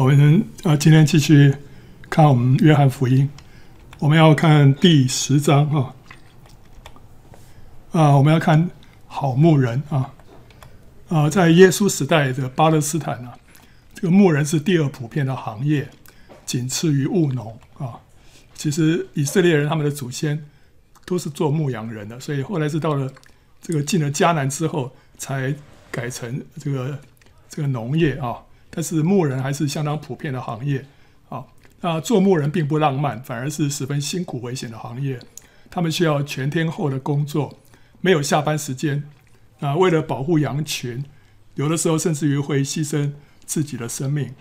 我们啊，今天继续看我们约翰福音，我们要看第十章啊。啊，我们要看好牧人啊。啊，在耶稣时代的巴勒斯坦啊，这个牧人是第二普遍的行业，仅次于务农啊。其实以色列人他们的祖先都是做牧羊人的，所以后来是到了这个进了迦南之后，才改成这个这个农业啊。但是牧人还是相当普遍的行业啊。那做牧人并不浪漫，反而是十分辛苦危险的行业。他们需要全天候的工作，没有下班时间。啊，为了保护羊群，有的时候甚至于会牺牲自己的生命。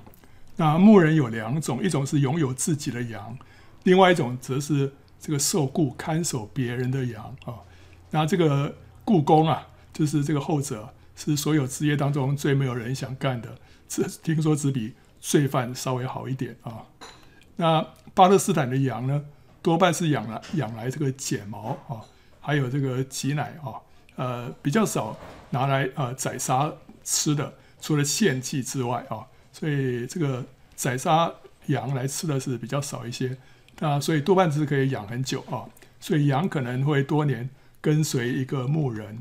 那牧人有两种，一种是拥有自己的羊，另外一种则是这个受雇看守别人的羊啊。那这个雇工啊，就是这个后者，是所有职业当中最没有人想干的。这听说只比罪犯稍微好一点啊。那巴勒斯坦的羊呢，多半是养来养来这个剪毛啊，还有这个挤奶啊，呃，比较少拿来呃宰杀吃的，除了献祭之外啊，所以这个宰杀羊来吃的是比较少一些。那所以多半是可以养很久啊，所以羊可能会多年跟随一个牧人。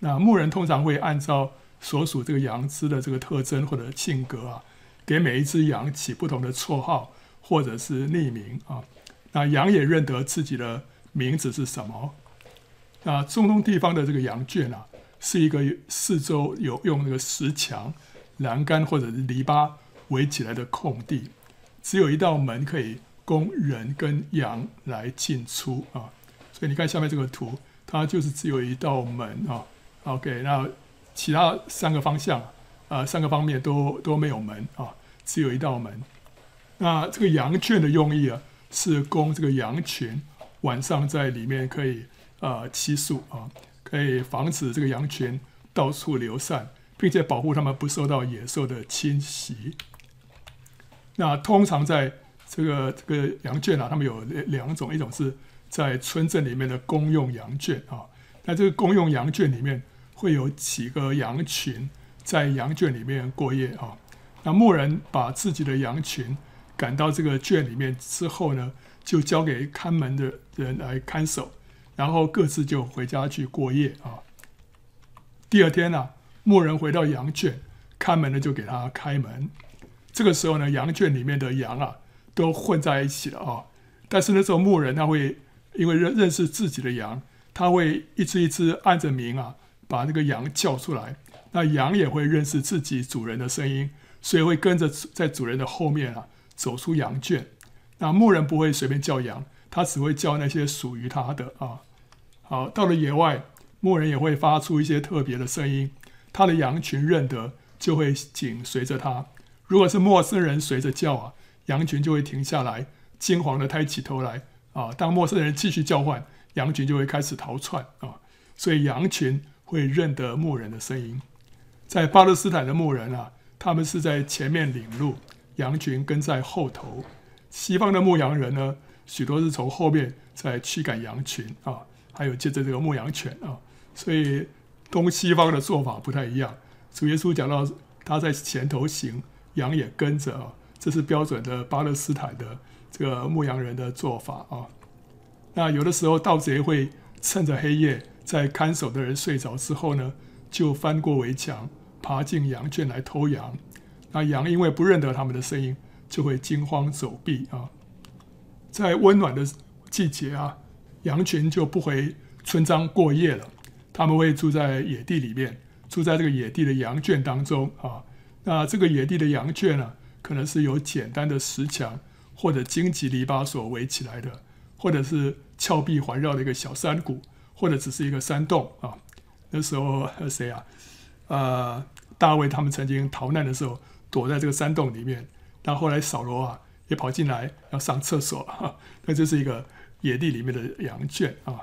那牧人通常会按照所属这个羊只的这个特征或者性格啊，给每一只羊起不同的绰号或者是匿名啊。那羊也认得自己的名字是什么。那中东地方的这个羊圈啊，是一个四周有用那个石墙、栏杆或者是篱笆围起来的空地，只有一道门可以供人跟羊来进出啊。所以你看下面这个图，它就是只有一道门啊。OK，那。其他三个方向，啊、三个方面都都没有门啊，只有一道门。那这个羊圈的用意啊，是供这个羊群晚上在里面可以啊栖宿啊，可以防止这个羊群到处流散，并且保护它们不受到野兽的侵袭。那通常在这个这个羊圈啊，他们有两种，一种是在村镇里面的公用羊圈啊，那这个公用羊圈里面。会有几个羊群在羊圈里面过夜啊。那牧人把自己的羊群赶到这个圈里面之后呢，就交给看门的人来看守，然后各自就回家去过夜啊。第二天呢，牧人回到羊圈，看门的就给他开门。这个时候呢，羊圈里面的羊啊都混在一起了啊。但是那时候牧人他会因为认认识自己的羊，他会一只一只按着名啊。把那个羊叫出来，那羊也会认识自己主人的声音，所以会跟着在主人的后面啊走出羊圈。那牧人不会随便叫羊，他只会叫那些属于他的啊。好，到了野外，牧人也会发出一些特别的声音，他的羊群认得，就会紧随着他。如果是陌生人随着叫啊，羊群就会停下来，惊慌地抬起头来啊。当陌生人继续叫唤，羊群就会开始逃窜啊。所以羊群。会认得牧人的声音，在巴勒斯坦的牧人啊，他们是在前面领路，羊群跟在后头。西方的牧羊人呢，许多是从后面在驱赶羊群啊，还有接着这个牧羊犬啊，所以东西方的做法不太一样。主耶稣讲到他在前头行，羊也跟着啊，这是标准的巴勒斯坦的这个牧羊人的做法啊。那有的时候盗贼会趁着黑夜。在看守的人睡着之后呢，就翻过围墙，爬进羊圈来偷羊。那羊因为不认得他们的声音，就会惊慌走避啊。在温暖的季节啊，羊群就不回村庄过夜了，他们会住在野地里面，住在这个野地的羊圈当中啊。那这个野地的羊圈呢，可能是由简单的石墙或者荆棘篱笆所围起来的，或者是峭壁环绕的一个小山谷。或者只是一个山洞啊，那时候还有谁啊？呃，大卫他们曾经逃难的时候，躲在这个山洞里面。但后来扫罗啊也跑进来要上厕所，啊，那就是一个野地里面的羊圈啊。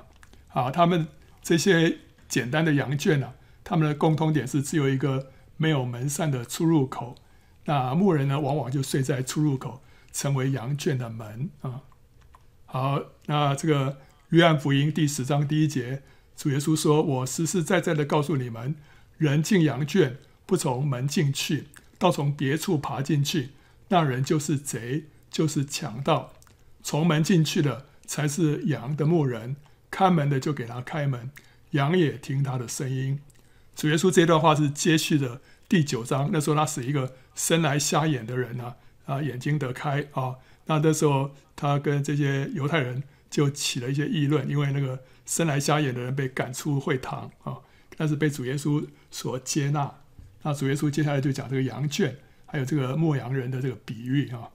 啊，他们这些简单的羊圈啊，他们的共通点是只有一个没有门扇的出入口。那牧人呢，往往就睡在出入口，成为羊圈的门啊。好，那这个。约翰福音第十章第一节，主耶稣说：“我实实在在的告诉你们，人进羊圈不从门进去，倒从别处爬进去，那人就是贼，就是强盗。从门进去的才是羊的牧人，看门的就给他开门，羊也听他的声音。主耶稣这段话是接续的第九章，那时候他是一个生来瞎眼的人啊，啊眼睛得开啊。那那时候他跟这些犹太人就起了一些议论，因为那个生来瞎眼的人被赶出会堂啊，但是被主耶稣所接纳。那主耶稣接下来就讲这个羊圈，还有这个牧羊人的这个比喻啊。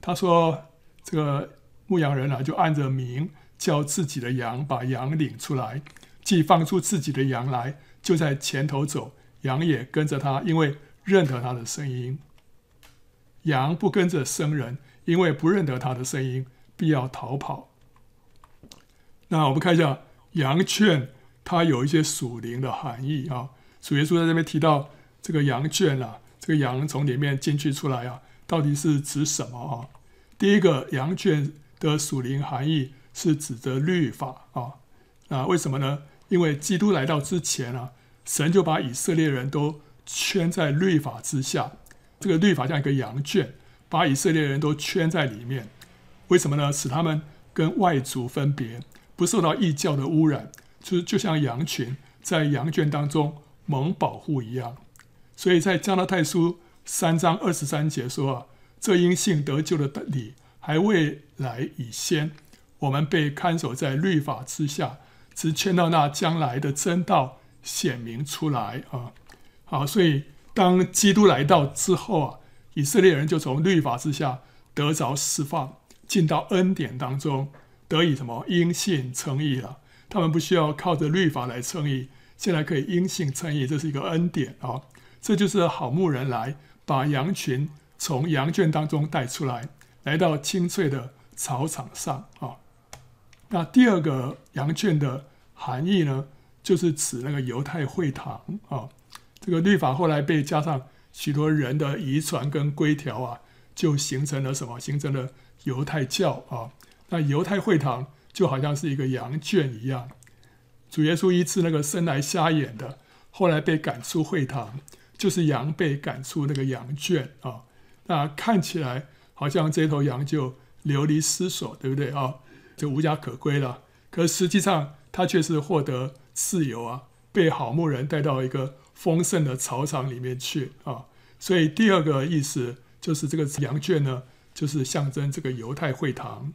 他说这个牧羊人啊，就按着名叫自己的羊，把羊领出来，既放出自己的羊来。就在前头走，羊也跟着他，因为认得他的声音。羊不跟着生人，因为不认得他的声音，必要逃跑。那我们看一下羊圈，它有一些属灵的含义啊。主耶稣在这边提到这个羊圈啊，这个羊从里面进去出来啊，到底是指什么啊？第一个，羊圈的属灵含义是指的律法啊。那为什么呢？因为基督来到之前啊，神就把以色列人都圈在律法之下。这个律法像一个羊圈，把以色列人都圈在里面。为什么呢？使他们跟外族分别，不受到异教的污染，就就像羊群在羊圈当中蒙保护一样。所以在加拉太书三章二十三节说啊，这因信得救的理还未来以先，我们被看守在律法之下。只劝到那将来的真道显明出来啊！好，所以当基督来到之后啊，以色列人就从律法之下得着释放，进到恩典当中，得以什么因信称义了。他们不需要靠着律法来称义，现在可以因信称义，这是一个恩典啊！这就是好牧人来把羊群从羊圈当中带出来，来到青翠的草场上啊。那第二个羊圈的。含义呢，就是指那个犹太会堂啊。这个律法后来被加上许多人的遗传跟规条啊，就形成了什么？形成了犹太教啊。那犹太会堂就好像是一个羊圈一样。主耶稣医治那个生来瞎眼的，后来被赶出会堂，就是羊被赶出那个羊圈啊。那看起来好像这头羊就流离失所，对不对啊？就无家可归了。可实际上，他却是获得自由啊，被好牧人带到一个丰盛的草场里面去啊。所以第二个意思就是这个羊圈呢，就是象征这个犹太会堂。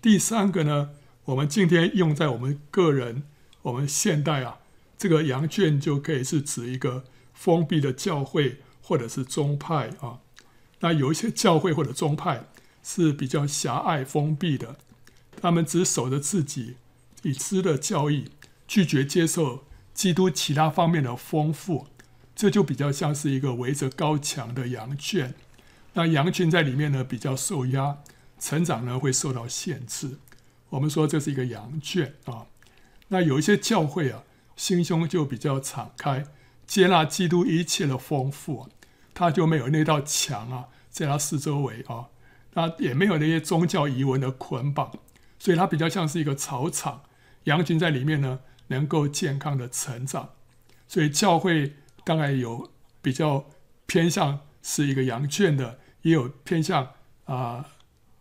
第三个呢，我们今天用在我们个人，我们现代啊，这个羊圈就可以是指一个封闭的教会或者是宗派啊。那有一些教会或者宗派是比较狭隘封闭的，他们只守着自己。已知的教义，拒绝接受基督其他方面的丰富，这就比较像是一个围着高墙的羊圈。那羊群在里面呢，比较受压，成长呢会受到限制。我们说这是一个羊圈啊。那有一些教会啊，心胸就比较敞开，接纳基督一切的丰富，他就没有那道墙啊，在他四周围啊，那也没有那些宗教仪文的捆绑，所以它比较像是一个草场。羊群在里面呢，能够健康的成长，所以教会当然有比较偏向是一个羊圈的，也有偏向啊、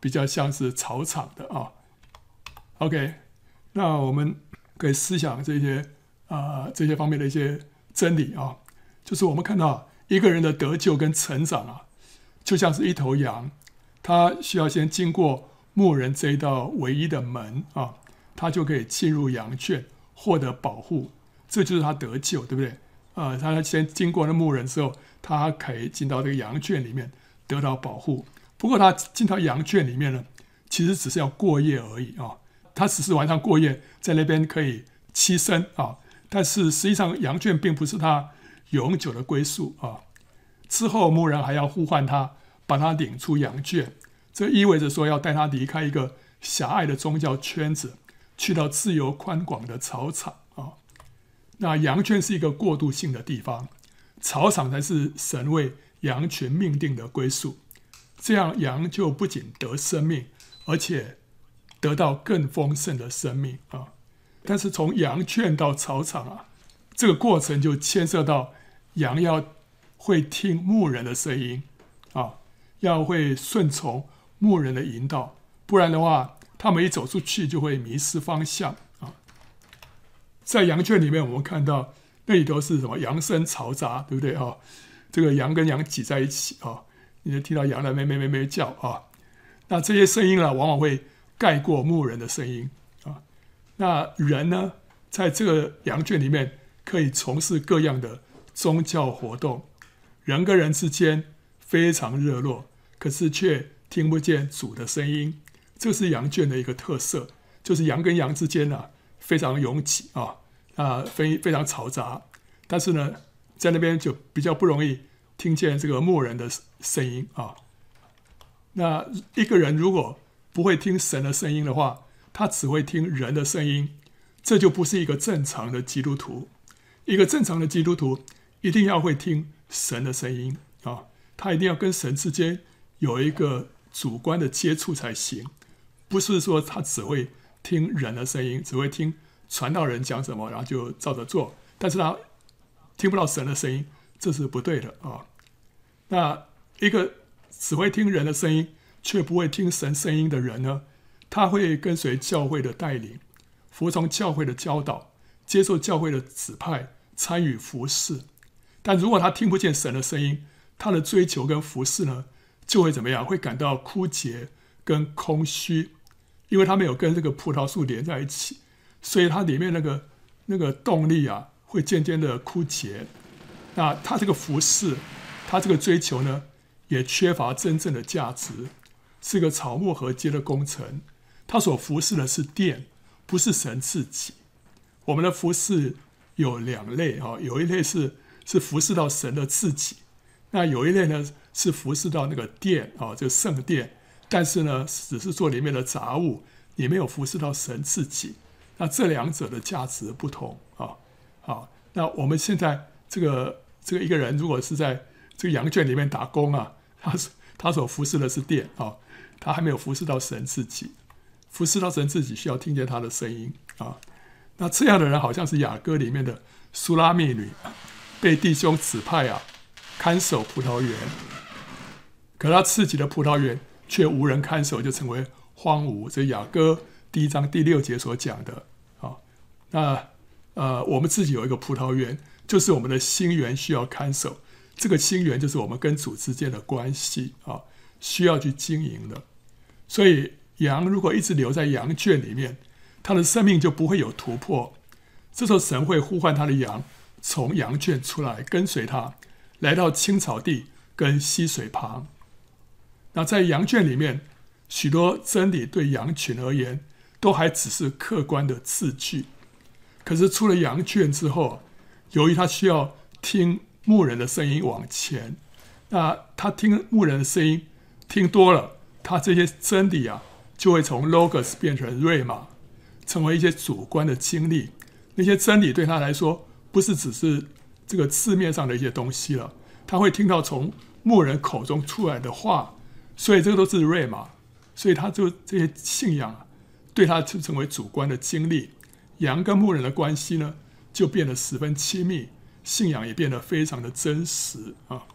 比较像是草场的啊。OK，那我们可以思想这些啊、这些方面的一些真理啊，就是我们看到一个人的得救跟成长啊，就像是一头羊，他需要先经过牧人这一道唯一的门啊。他就可以进入羊圈，获得保护，这就是他得救，对不对？呃，他先经过了牧人之后，他可以进到这个羊圈里面得到保护。不过他进到羊圈里面呢，其实只是要过夜而已啊，他只是晚上过夜，在那边可以栖身啊。但是实际上，羊圈并不是他永久的归宿啊。之后牧人还要呼唤他，把他领出羊圈，这意味着说要带他离开一个狭隘的宗教圈子。去到自由宽广的草场啊，那羊圈是一个过渡性的地方，草场才是神为羊群命定的归宿。这样羊就不仅得生命，而且得到更丰盛的生命啊。但是从羊圈到草场啊，这个过程就牵涉到羊要会听牧人的声音啊。要会顺从牧人的引导，不然的话，他们一走出去就会迷失方向啊。在羊圈里面，我们看到那里都是什么羊声嘈杂，对不对啊？这个羊跟羊挤在一起啊，你就听到羊在咩咩咩咩叫啊。那这些声音呢，往往会盖过牧人的声音啊。那人呢，在这个羊圈里面，可以从事各样的宗教活动，人跟人之间非常热络，可是却听不见主的声音。这是羊圈的一个特色，就是羊跟羊之间呢、非常拥挤啊，啊，非非常嘈杂。但是呢，在那边就比较不容易听见这个牧人的声音啊。那一个人如果不会听神的声音的话，他只会听人的声音，这就不是一个正常的基督徒。一个正常的基督徒一定要会听神的声音啊，他一定要跟神之间有一个主观的接触才行。不是说他只会听人的声音，只会听传道人讲什么，然后就照着做，但是他听不到神的声音，这是不对的啊。那一个只会听人的声音，却不会听神声音的人呢，他会跟随教会的带领，服从教会的教导，接受教会的指派，参与服侍。但如果他听不见神的声音，他的追求跟服侍呢，就会怎么样？会感到枯竭跟空虚。因为他没有跟这个葡萄树连在一起，所以它里面那个那个动力啊，会渐渐的枯竭。那他这个服侍，他这个追求呢，也缺乏真正的价值，是个草木禾秸的工程。他所服侍的是殿，不是神自己。我们的服侍有两类啊，有一类是是服侍到神的自己，那有一类呢是服侍到那个殿啊，就圣殿。但是呢，只是做里面的杂物，也没有服侍到神自己。那这两者的价值不同啊。好，那我们现在这个这个一个人，如果是在这个羊圈里面打工啊，他他所服侍的是殿啊，他还没有服侍到神自己。服侍到神自己，需要听见他的声音啊。那这样的人，好像是雅歌里面的苏拉密女，被弟兄指派啊，看守葡萄园，可他自己的葡萄园。却无人看守，就成为荒芜。这雅歌第一章第六节所讲的啊，那呃，我们自己有一个葡萄园，就是我们的心源需要看守。这个心源就是我们跟主之间的关系啊，需要去经营的。所以羊如果一直留在羊圈里面，它的生命就不会有突破。这时候神会呼唤他的羊从羊圈出来，跟随他来到青草地跟溪水旁。那在羊圈里面，许多真理对羊群而言，都还只是客观的字句。可是出了羊圈之后，由于他需要听牧人的声音往前，那他听牧人的声音听多了，他这些真理啊，就会从 logos 变成 rhema，成为一些主观的经历。那些真理对他来说，不是只是这个字面上的一些东西了，他会听到从牧人口中出来的话。所以这个都是瑞玛，所以他就这些信仰啊对他就成为主观的经历。羊跟牧人的关系呢，就变得十分亲密，信仰也变得非常的真实啊。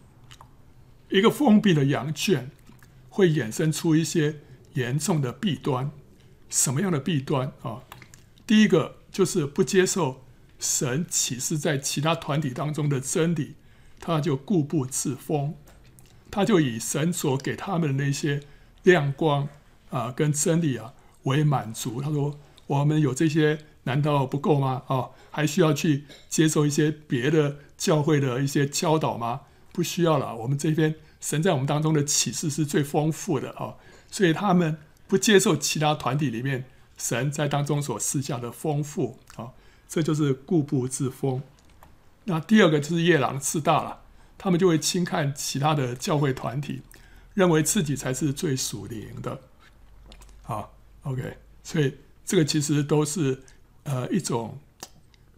一个封闭的羊圈会衍生出一些严重的弊端。什么样的弊端啊？第一个就是不接受神启示在其他团体当中的真理，他就固步自封。他就以神所给他们的那些亮光啊，跟真理啊为满足。他说：“我们有这些，难道不够吗？啊，还需要去接受一些别的教会的一些教导吗？不需要了。我们这边神在我们当中的启示是最丰富的啊，所以他们不接受其他团体里面神在当中所施下的丰富啊，这就是固步自封。那第二个就是夜郎自大了。”他们就会轻看其他的教会团体，认为自己才是最属灵的。好，OK，所以这个其实都是呃一种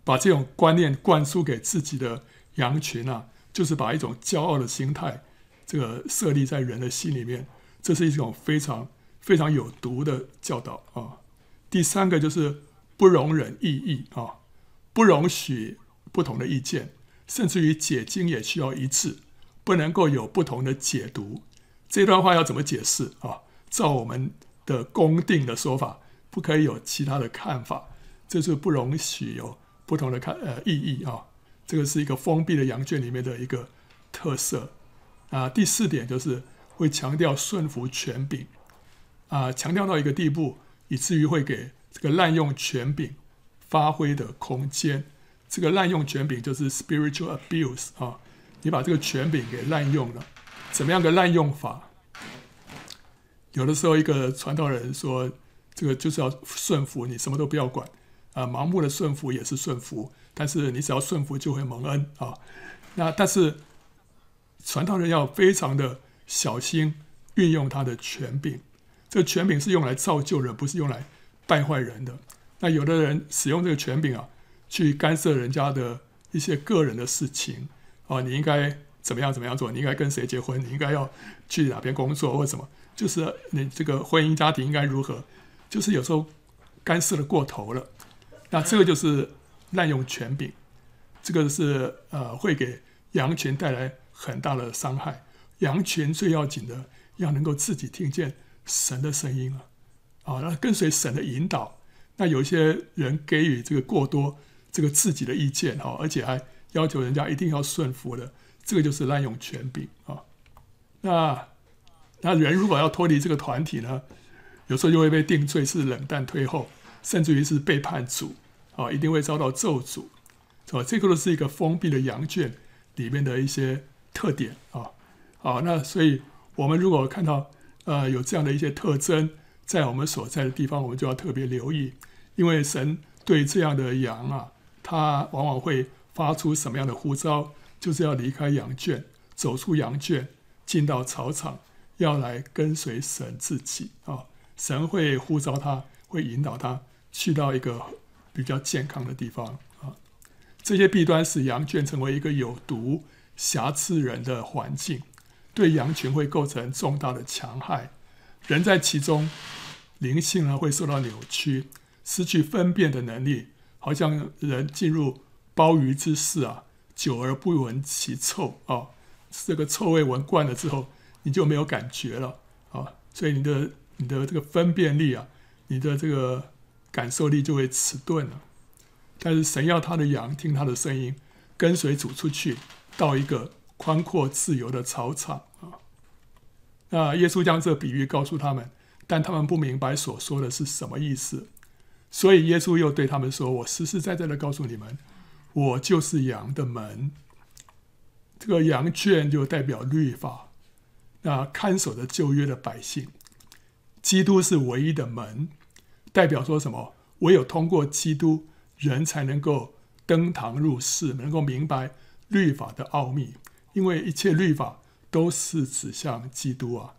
把这种观念灌输给自己的羊群啊，就是把一种骄傲的心态这个设立在人的心里面，这是一种非常非常有毒的教导啊。第三个就是不容忍异议啊，不容许不同的意见。甚至于解经也需要一致，不能够有不同的解读。这段话要怎么解释啊？照我们的公定的说法，不可以有其他的看法，这是不容许有不同的看呃意义啊。这个是一个封闭的羊圈里面的一个特色啊。第四点就是会强调顺服权柄啊，强调到一个地步，以至于会给这个滥用权柄发挥的空间。这个滥用权柄就是 spiritual abuse 啊，你把这个权柄给滥用了，怎么样个滥用法？有的时候一个传道人说，这个就是要顺服，你什么都不要管啊，盲目的顺服也是顺服，但是你只要顺服就会蒙恩啊。那但是传道人要非常的小心运用他的权柄，这个权柄是用来造就人，不是用来败坏人的。那有的人使用这个权柄啊。去干涉人家的一些个人的事情啊，你应该怎么样怎么样做？你应该跟谁结婚？你应该要去哪边工作或什么？就是你这个婚姻家庭应该如何？就是有时候干涉的过头了，那这个就是滥用权柄，这个是呃会给羊群带来很大的伤害。羊群最要紧的要能够自己听见神的声音了啊，那跟随神的引导。那有一些人给予这个过多。这个自己的意见哈，而且还要求人家一定要顺服的，这个就是滥用权柄啊。那那人如果要脱离这个团体呢，有时候就会被定罪是冷淡退后，甚至于是背叛主啊，一定会遭到咒诅。是吧？这个都是一个封闭的羊圈里面的一些特点啊。好，那所以我们如果看到呃有这样的一些特征在我们所在的地方，我们就要特别留意，因为神对这样的羊啊。他往往会发出什么样的呼召？就是要离开羊圈，走出羊圈，进到草场，要来跟随神自己啊！神会呼召他，会引导他去到一个比较健康的地方啊！这些弊端使羊圈成为一个有毒、瑕疵人的环境，对羊群会构成重大的强害。人在其中，灵性呢会受到扭曲，失去分辨的能力。好像人进入鲍鱼之肆啊，久而不闻其臭啊，这个臭味闻惯了之后，你就没有感觉了啊，所以你的你的这个分辨力啊，你的这个感受力就会迟钝了。但是神要他的羊听他的声音，跟随主出去到一个宽阔自由的草场啊。那耶稣将这比喻告诉他们，但他们不明白所说的是什么意思。所以耶稣又对他们说：“我实实在在的告诉你们，我就是羊的门。这个羊圈就代表律法，那看守着旧约的百姓。基督是唯一的门，代表说什么？唯有通过基督，人才能够登堂入室，能够明白律法的奥秘。因为一切律法都是指向基督啊。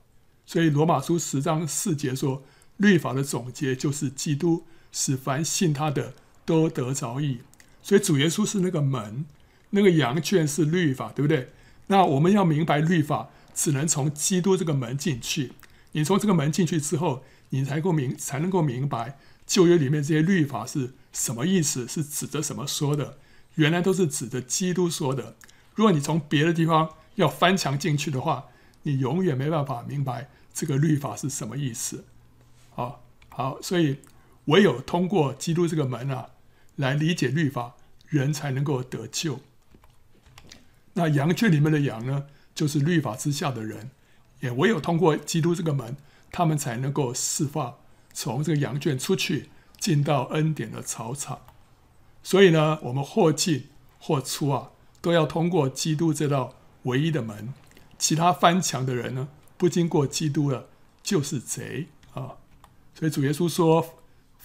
所以罗马书十章四节说，律法的总结就是基督。”使凡信他的都得着益，所以主耶稣是那个门，那个羊圈是律法，对不对？那我们要明白律法，只能从基督这个门进去。你从这个门进去之后，你才够明，才能够明白旧约里面这些律法是什么意思，是指着什么说的。原来都是指着基督说的。如果你从别的地方要翻墙进去的话，你永远没办法明白这个律法是什么意思。好，好，所以。唯有通过基督这个门啊，来理解律法，人才能够得救。那羊圈里面的羊呢，就是律法之下的人，也唯有通过基督这个门，他们才能够释放，从这个羊圈出去，进到恩典的草场。所以呢，我们或进或出啊，都要通过基督这道唯一的门。其他翻墙的人呢，不经过基督的，就是贼啊。所以主耶稣说。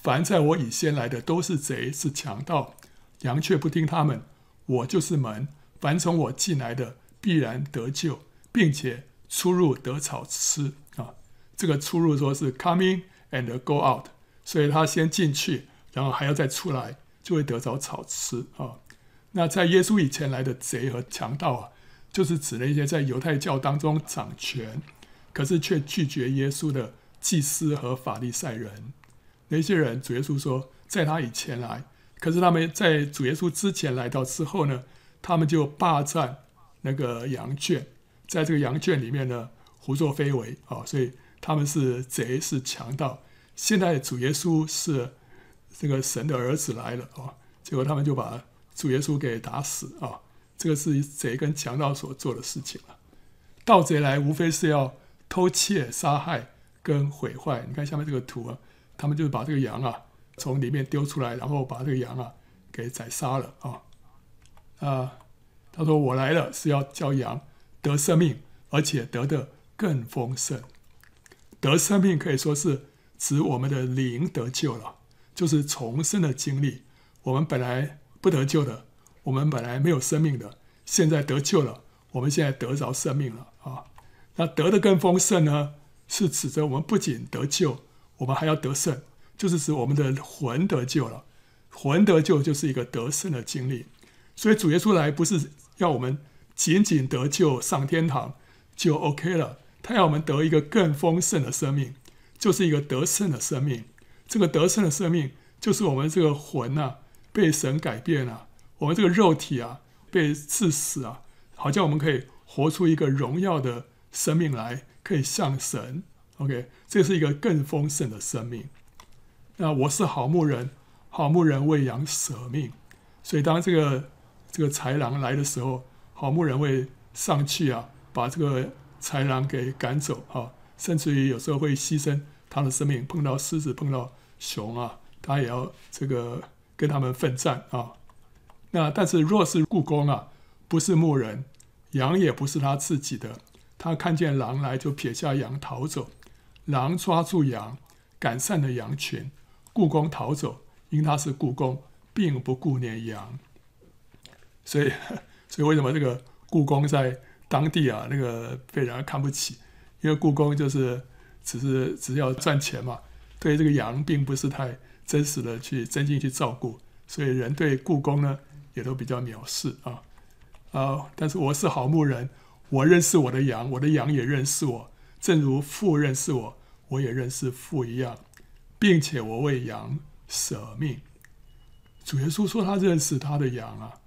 凡在我以先来的都是贼，是强盗，羊却不听他们。我就是门，凡从我进来的必然得救，并且出入得草吃。这个出入说是 coming and go out，所以他先进去，然后还要再出来，就会得着草吃啊。那在耶稣以前来的贼和强盗啊，就是指那些在犹太教当中掌权，可是却拒绝耶稣的祭司和法利赛人。那些人，主耶稣说，在他以前来，可是他们在主耶稣之前来到之后呢，他们就霸占那个羊圈，在这个羊圈里面呢，胡作非为啊，所以他们是贼是强盗。现在主耶稣是这个神的儿子来了啊，结果他们就把主耶稣给打死啊，这个是贼跟强盗所做的事情了。盗贼来无非是要偷窃、杀害跟毁坏。你看下面这个图啊，他们就是把这个羊啊从里面丢出来，然后把这个羊啊给宰杀了啊啊！他说：“我来了是要叫羊得生命，而且得的更丰盛。得生命可以说是指我们的灵得救了，就是重生的经历。我们本来不得救的，我们本来没有生命的，现在得救了。”我们现在得着生命了啊！那得的更丰盛呢？是指着我们不仅得救，我们还要得胜，就是指我们的魂得救了。魂得救就是一个得胜的经历。所以主耶稣来不是要我们仅仅得救上天堂就 OK 了，他要我们得一个更丰盛的生命，就是一个得胜的生命。这个得胜的生命就是我们这个魂啊被神改变了，我们这个肉体啊被治死啊。好像我们可以活出一个荣耀的生命来，可以向神。OK，这是一个更丰盛的生命。那我是好牧人，好牧人为羊舍命。所以当这个这个豺狼来的时候，好牧人会上去啊，把这个豺狼给赶走啊，甚至于有时候会牺牲他的生命。碰到狮子，碰到熊啊，他也要这个跟他们奋战啊。那但是若是雇工啊，不是牧人。羊也不是他自己的，他看见狼来就撇下羊逃走。狼抓住羊，赶散了羊群，雇工逃走，因他是雇工，并不顾念羊。所以，所以为什么这个雇工在当地啊，那个被人家看不起？因为故宫就是只是只要赚钱嘛，对这个羊并不是太真实的去真心去照顾，所以人对故宫呢也都比较藐视啊。啊！但是我是好牧人，我认识我的羊，我的羊也认识我，正如父认识我，我也认识父一样，并且我为羊舍命。主耶稣说他认识他的羊啊，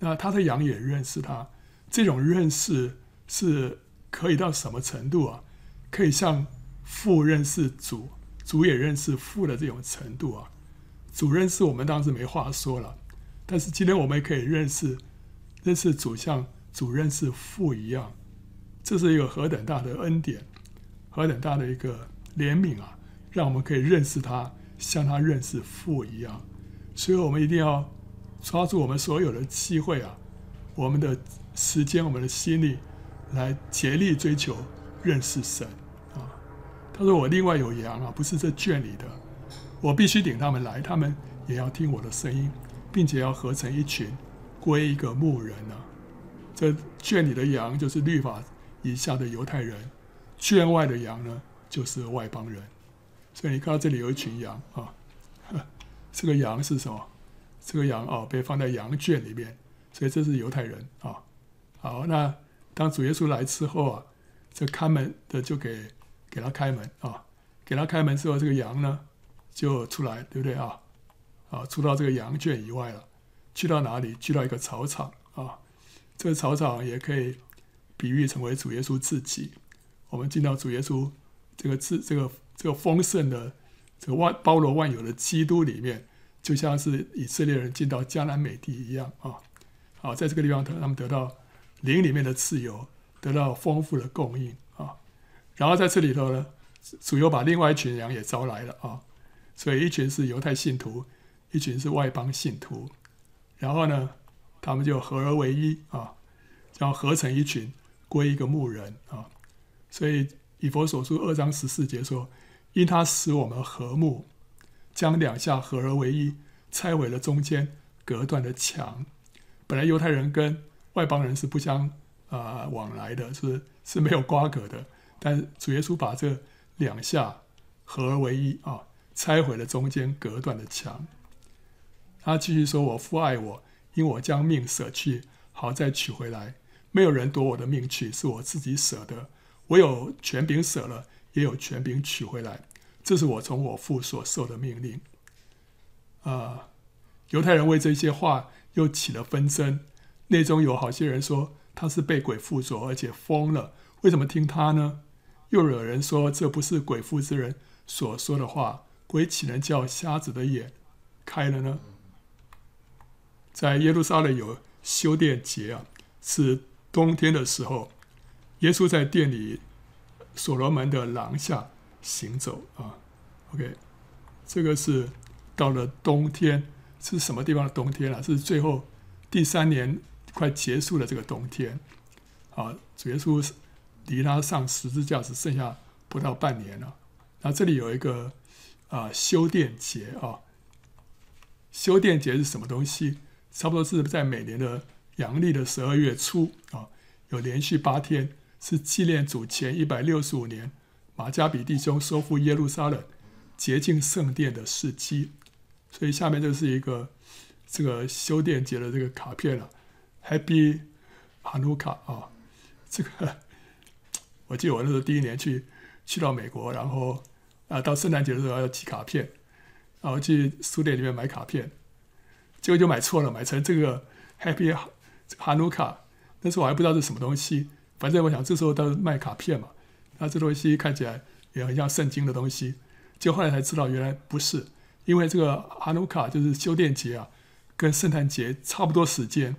那他的羊也认识他。这种认识是可以到什么程度啊？可以像父认识主，主也认识父的这种程度啊。主认识我们当时没话说了，但是今天我们也可以认识。认识主像主认识父一样，这是一个何等大的恩典，何等大的一个怜悯啊！让我们可以认识他，像他认识父一样。所以，我们一定要抓住我们所有的机会啊，我们的时间，我们的心力，来竭力追求认识神啊。他说：“我另外有羊啊，不是这圈里的，我必须领他们来，他们也要听我的声音，并且要合成一群。”归一个牧人呢、这圈里的羊就是律法以下的犹太人，圈外的羊呢就是外邦人。所以你看到这里有一群羊啊，这个羊是什么？这个羊哦，被放在羊圈里面，所以这是犹太人啊。好，那当主耶稣来之后啊，这看门的就给给他开门啊，给他开门之后，这个羊呢就出来，对不对啊？啊，出到这个羊圈以外了。去到哪里？去到一个草场啊！这个草场也可以比喻成为主耶稣自己。我们进到主耶稣这个自这个这个丰盛的这个万包罗万有的基督里面，就像是以色列人进到迦南美地一样啊！好，在这个地方，他们得到灵里面的自由，得到丰富的供应啊！然后在这里头呢，主又把另外一群羊也招来了啊！所以一群是犹太信徒，一群是外邦信徒。然后呢，他们就合而为一啊，然后合成一群，归一个牧人啊。所以以佛所书二章十四节说：“因他使我们和睦，将两下合而为一，拆毁了中间隔断的墙。本来犹太人跟外邦人是不相啊、往来的，是是没有瓜葛的。但主耶稣把这两下合而为一啊，拆毁了中间隔断的墙。”他继续说：“我父爱我，因我将命舍去，好再取回来。没有人夺我的命去，是我自己舍的。我有权柄舍了，也有权柄取回来。这是我从我父所受的命令。”啊，犹太人为这些话又起了纷争，内中有好些人说他是被鬼附着，而且疯了，为什么听他呢？又有人说这不是鬼附之人所说的话，鬼岂能叫瞎子的眼开了呢？在耶路撒冷有修殿节啊，是冬天的时候，耶稣在殿里所罗门的廊下行走啊。OK，这个是到了冬天，是什么地方的冬天啊？是最后第三年快结束了这个冬天啊。主耶稣离他上十字架只剩下不到半年了。那这里有一个啊修殿节啊，修殿节是什么东西？差不多是在每年的阳历的十二月初啊，有连续八天是纪念主前一百六十五年马加比弟兄收复耶路撒冷、洁净圣殿的事迹。所以下面就是一个这个修殿节的这个卡片了，Happy Hanukkah 啊，这个我记得我那时候第一年去去到美国，然后啊到圣诞节的时候要寄卡片，然后去书店里面买卡片。结果就买错了，买成这个 Happy Hanukkah，那时候我还不知道是什么东西。反正我想这时候都是卖卡片嘛，那这东西看起来也很像圣经的东西。结果后来才知道，原来不是，因为这个 Hanukkah 就是修电节啊，跟圣诞节差不多时间。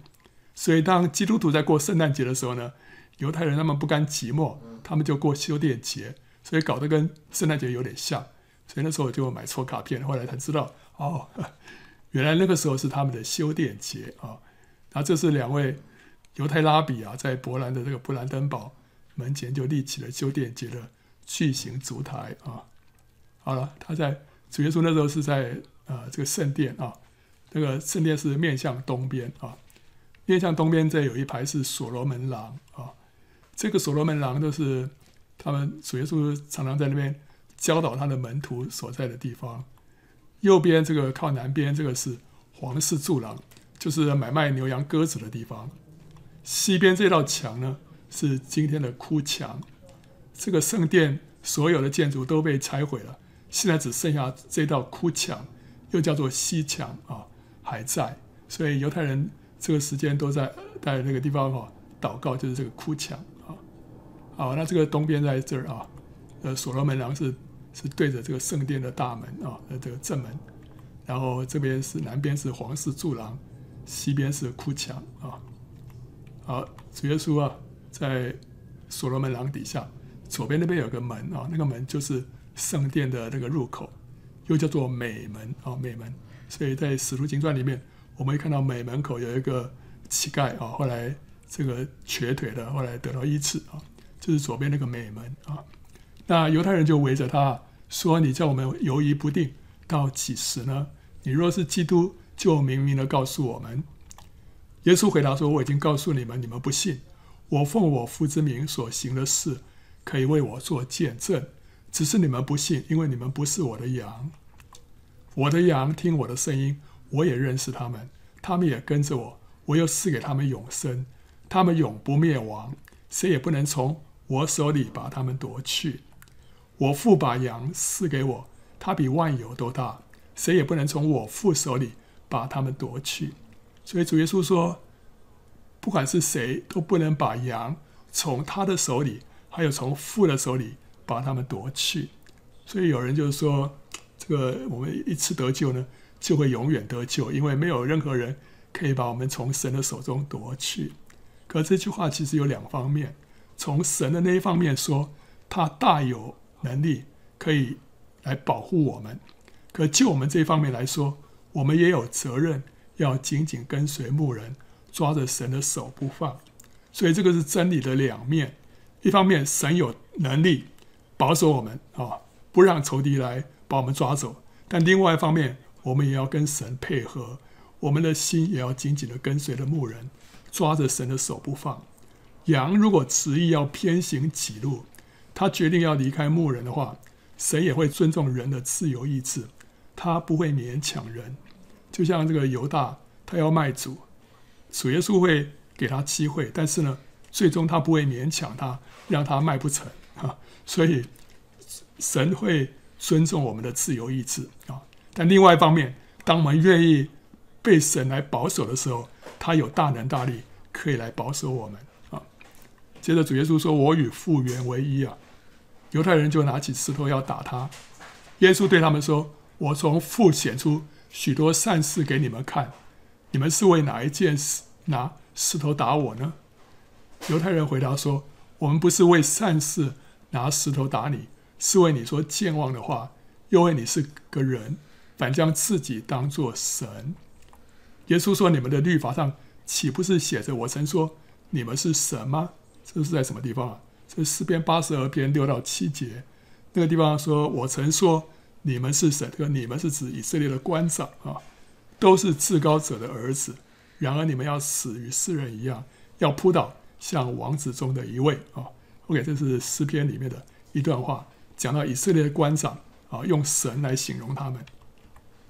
所以当基督徒在过圣诞节的时候呢，犹太人他们不甘寂寞，他们就过修殿节，所以搞得跟圣诞节有点像。所以那时候我就买错卡片，后来才知道哦。原来那个时候是他们的修殿节啊，那这是两位犹太拉比啊，在波兰的这个布兰登堡门前就立起了修殿节的巨型烛台啊。好了，他在主耶稣那时候是在啊这个圣殿啊，那个圣殿是面向东边啊，面向东边这有一排是所罗门廊啊，这个所罗门廊都是他们主耶稣常常在那边教导他的门徒所在的地方。右边这个靠南边，这个是皇室柱廊，就是买卖牛羊鸽子的地方。西边这道墙呢，是今天的哭墙。这个圣殿所有的建筑都被拆毁了，现在只剩下这道哭墙，又叫做西墙啊，还在。所以犹太人这个时间都在在那个地方哈祷告，就是这个哭墙啊。好，那这个东边在这儿啊，呃，所罗门廊是。是对着这个圣殿的大门啊，呃，这个正门，然后这边是南边是皇室柱廊，西边是哭墙啊。好，主耶稣啊，在所罗门廊底下，左边那边有个门啊，那个门就是圣殿的那个入口，又叫做美门啊，美门。所以在使徒行传里面，我们会看到美门口有一个乞丐啊，后来这个瘸腿的，后来得到医治啊，就是左边那个美门啊。那犹太人就围着他说：“你叫我们犹疑不定到几时呢？你若是基督，就明明的告诉我们。”耶稣回答说：“我已经告诉你们，你们不信。我奉我父之名所行的事，可以为我做见证，只是你们不信，因为你们不是我的羊。我的羊听我的声音，我也认识他们，他们也跟着我。我又赐给他们永生，他们永不灭亡，谁也不能从我手里把他们夺去。”我父把羊赐给我，他比万有都大，谁也不能从我父手里把他们夺去。所以主耶稣说，不管是谁，都不能把羊从他的手里，还有从父的手里把他们夺去。所以有人就是说，这个我们一次得救呢，就会永远得救，因为没有任何人可以把我们从神的手中夺去。可这句话其实有两方面，从神的那一方面说，他大有。能力可以来保护我们，可就我们这一方面来说，我们也有责任要紧紧跟随牧人，抓着神的手不放。所以这个是真理的两面。一方面，神有能力保守我们啊，不让仇敌来把我们抓走；但另外一方面，我们也要跟神配合，我们的心也要紧紧的跟随着牧人，抓着神的手不放。羊如果执意要偏行己路，他决定要离开牧人的话，神也会尊重人的自由意志，他不会勉强人。就像这个犹大，他要卖主，主耶稣会给他机会，但是呢，最终他不会勉强他，让他卖不成啊。所以神会尊重我们的自由意志啊。但另外一方面，当我们愿意被神来保守的时候，他有大能大力可以来保守我们啊。接着主耶稣说：“我与父原为一啊！”犹太人就拿起石头要打他。耶稣对他们说：“我从父显出许多善事给你们看，你们是为哪一件事拿石头打我呢？”犹太人回答说：“我们不是为善事拿石头打你，是为你说健忘的话，又为你是个人，反将自己当作神。”耶稣说：“你们的律法上岂不是写着我曾说你们是神吗？”这是在什么地方啊？这是诗篇八十二篇六到七节，那个地方说：“我曾说你们是神，这个你们是指以色列的官长啊，都是至高者的儿子。然而你们要死与世人一样，要扑倒像王子中的一位啊。”OK，这是诗篇里面的一段话，讲到以色列官长啊，用神来形容他们。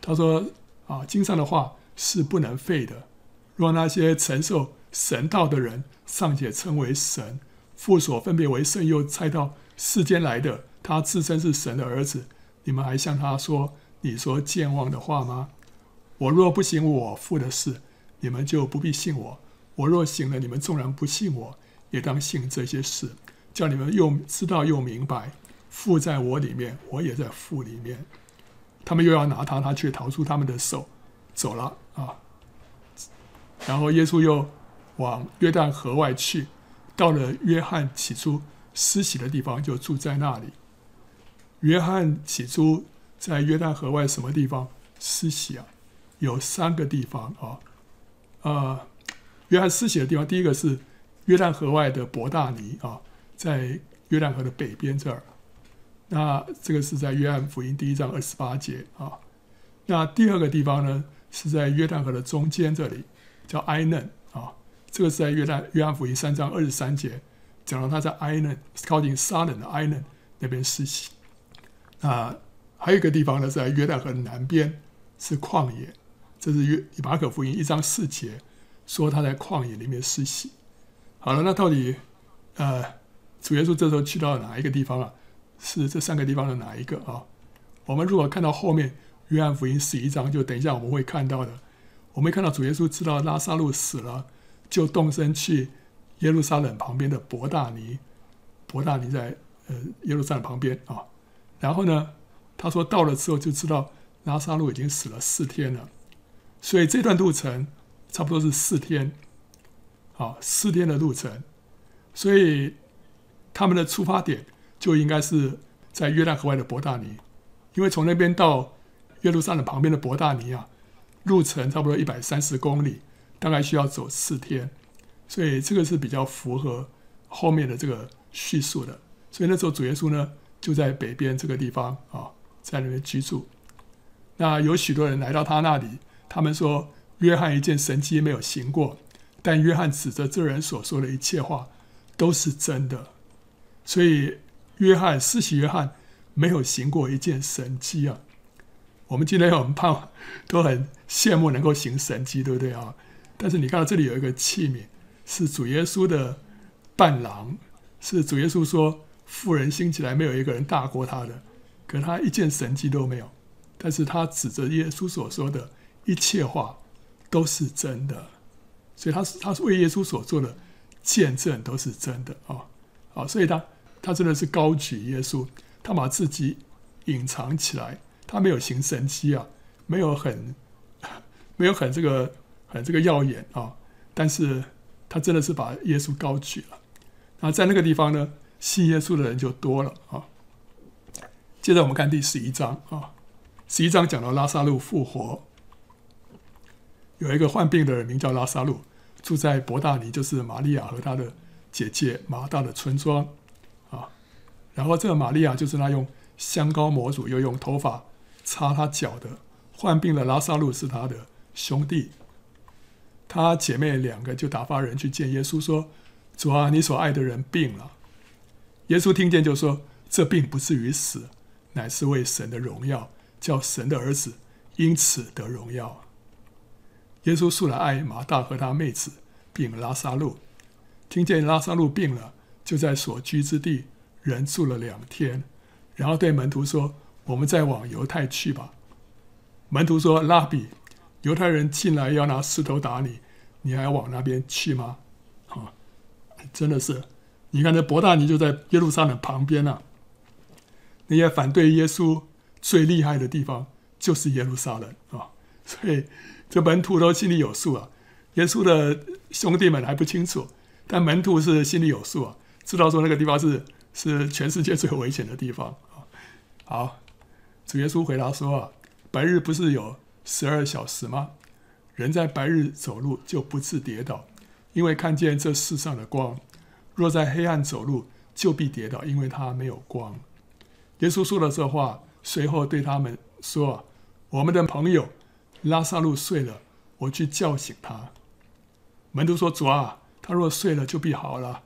他说：“啊，经上的话是不能废的，若那些承受神道的人。”尚且称为神，父所分别为圣，又差到世间来的，他自称是神的儿子，你们还向他说你说健忘的话吗？我若不行我父的事，你们就不必信我；我若行了，你们纵然不信我，也当信这些事，叫你们又知道又明白，父在我里面，我也在父里面。他们又要拿他，他却逃出他们的手，走了啊。然后耶稣又。往约旦河外去，到了约翰起初施洗的地方，就住在那里。约翰起初在约旦河外什么地方施洗啊？有三个地方啊。呃，约翰施洗的地方，第一个是约旦河外的伯大尼啊，在约旦河的北边这儿。那这个是在约翰福音第一章二十八节啊。那第二个地方呢，是在约旦河的中间这里，叫埃嫩啊。这个是在约翰约翰福音三章二十三节，讲到他在埃嫩靠近撒冷的埃嫩那边施洗。啊，还有一个地方呢，在约旦河南边是旷野，这是约马可福音一章四节说他在旷野里面施洗。好了，那到底呃主耶稣这时候去到哪一个地方啊？是这三个地方的哪一个啊？我们如果看到后面约翰福音十一章，就等一下我们会看到的，我们看到主耶稣知道拉撒路死了。就动身去耶路撒冷旁边的伯大尼，伯大尼在呃耶路撒冷旁边啊。然后呢，他说到了之后就知道拉撒路已经死了四天了，所以这段路程差不多是四天，啊，四天的路程，所以他们的出发点就应该是在约旦河外的伯大尼，因为从那边到耶路撒冷旁边的伯大尼啊，路程差不多一百三十公里。大概需要走四天，所以这个是比较符合后面的这个叙述的。所以那时候主耶稣呢就在北边这个地方啊，在那边居住。那有许多人来到他那里，他们说约翰一件神迹没有行过，但约翰指着这人所说的一切话都是真的。所以约翰施洗约翰没有行过一件神迹啊。我们今天我们盼都很羡慕能够行神迹，对不对啊？但是你看到这里有一个器皿，是主耶稣的伴郎，是主耶稣说富人兴起来没有一个人大过他的，可他一件神迹都没有，但是他指着耶稣所说的一切话都是真的，所以他是他是为耶稣所做的见证都是真的啊啊，所以他他真的是高举耶稣，他把自己隐藏起来，他没有行神迹啊，没有很 没有很这个很。这个耀眼啊，但是他真的是把耶稣高举了。那在那个地方呢，信耶稣的人就多了啊。接着我们看第十一章啊，十一章讲到拉撒路复活，有一个患病的人名叫拉撒路，住在伯大尼，就是玛利亚和他的姐姐马大的村庄。然后这个玛利亚就是那用香膏抹主，又用头发擦他脚的。患病的拉撒路是他的兄弟。他姐妹两个就打发人去见耶稣，说：“主啊，你所爱的人病了。”耶稣听见就说：“这病不至于死，乃是为神的荣耀，叫神的儿子因此得荣耀。”耶稣素来爱马大和他妹子，并拉撒路。听见拉撒路病了，就在所居之地人住了两天，然后对门徒说：“我们再往犹太去吧。”门徒说：“拉比。”犹太人进来要拿石头打你，你还往那边去吗？啊，真的是你看，这伯大尼就在耶路撒冷旁边啊。那些反对耶稣最厉害的地方就是耶路撒冷啊，所以这门徒都心里有数啊。耶稣的兄弟们还不清楚，但门徒是心里有数啊，知道说那个地方是是全世界最危险的地方啊。好，主耶稣回答说啊，白日不是有十二小时吗？人在白日走路就不致跌倒，因为看见这世上的光；若在黑暗走路，就必跌倒，因为他没有光。耶稣说了这话，随后对他们说：“我们的朋友拉撒路睡了，我去叫醒他。”门徒说：“主啊，他若睡了，就必好了。”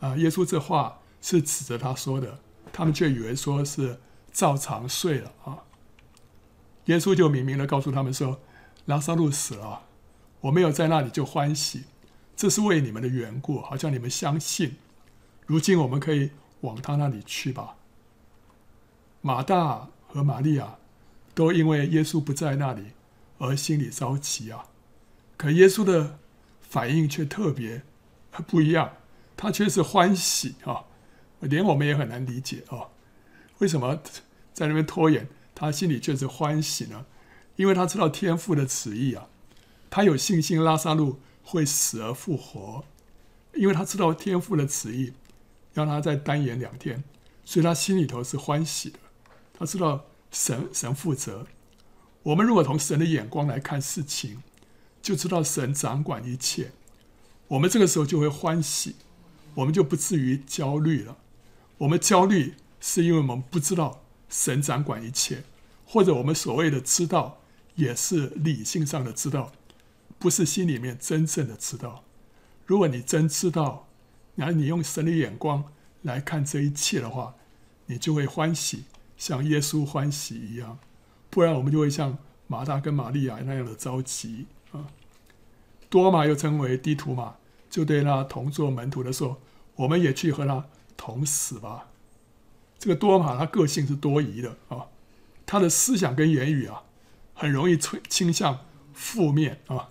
啊，耶稣这话是指着他说的，他们却以为说是照常睡了啊。耶稣就明明的告诉他们说。拉撒路死了，我没有在那里就欢喜，这是为你们的缘故，好叫你们相信。如今我们可以往他那里去吧。马大和玛利亚都因为耶稣不在那里而心里着急啊，可耶稣的反应却特别不一样，他却是欢喜啊，连我们也很难理解啊，为什么在那边拖延，他心里却是欢喜呢？因为他知道天父的旨意啊，他有信心拉萨路会死而复活，因为他知道天父的旨意，让他再耽延两天，所以他心里头是欢喜的。他知道神神负责。我们如果从神的眼光来看事情，就知道神掌管一切，我们这个时候就会欢喜，我们就不至于焦虑了。我们焦虑是因为我们不知道神掌管一切，或者我们所谓的知道。也是理性上的知道，不是心里面真正的知道。如果你真知道，然后你用神的眼光来看这一切的话，你就会欢喜，像耶稣欢喜一样。不然我们就会像马大跟玛利亚那样的着急啊。多马又称为低图马，就对那同做门徒的说：“我们也去和他同死吧。”这个多马他个性是多疑的啊，他的思想跟言语啊。很容易倾倾向负面啊，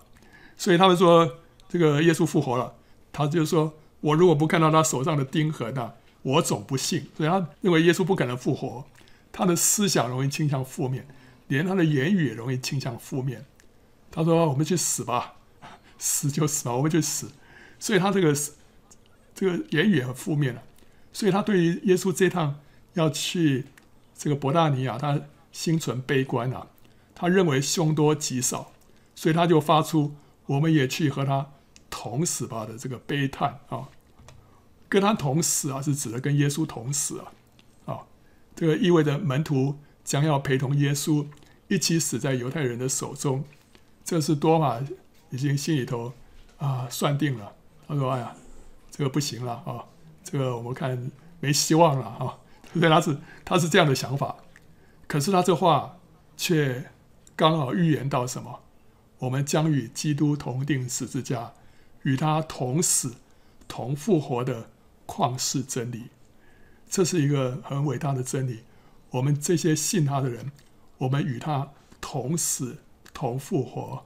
所以他们说这个耶稣复活了，他就说：“我如果不看到他手上的钉痕啊，我总不信。”所以他认为耶稣不可能复活，他的思想容易倾向负面，连他的言语也容易倾向负面。他说：“我们去死吧，死就死吧，我们就死。”所以他这个这个言语也很负面了，所以他对于耶稣这趟要去这个伯大尼啊，他心存悲观啊。他认为凶多吉少，所以他就发出“我们也去和他同死吧”的这个悲叹啊。跟他同死啊，是指的跟耶稣同死啊。啊，这个意味着门徒将要陪同耶稣一起死在犹太人的手中。这是多马已经心里头啊算定了。他说：“哎呀，这个不行了啊，这个我们看没希望了啊。”所以他是他是这样的想法。可是他这话却。刚好预言到什么？我们将与基督同钉十字架，与他同死、同复活的旷世真理。这是一个很伟大的真理。我们这些信他的人，我们与他同死、同复活。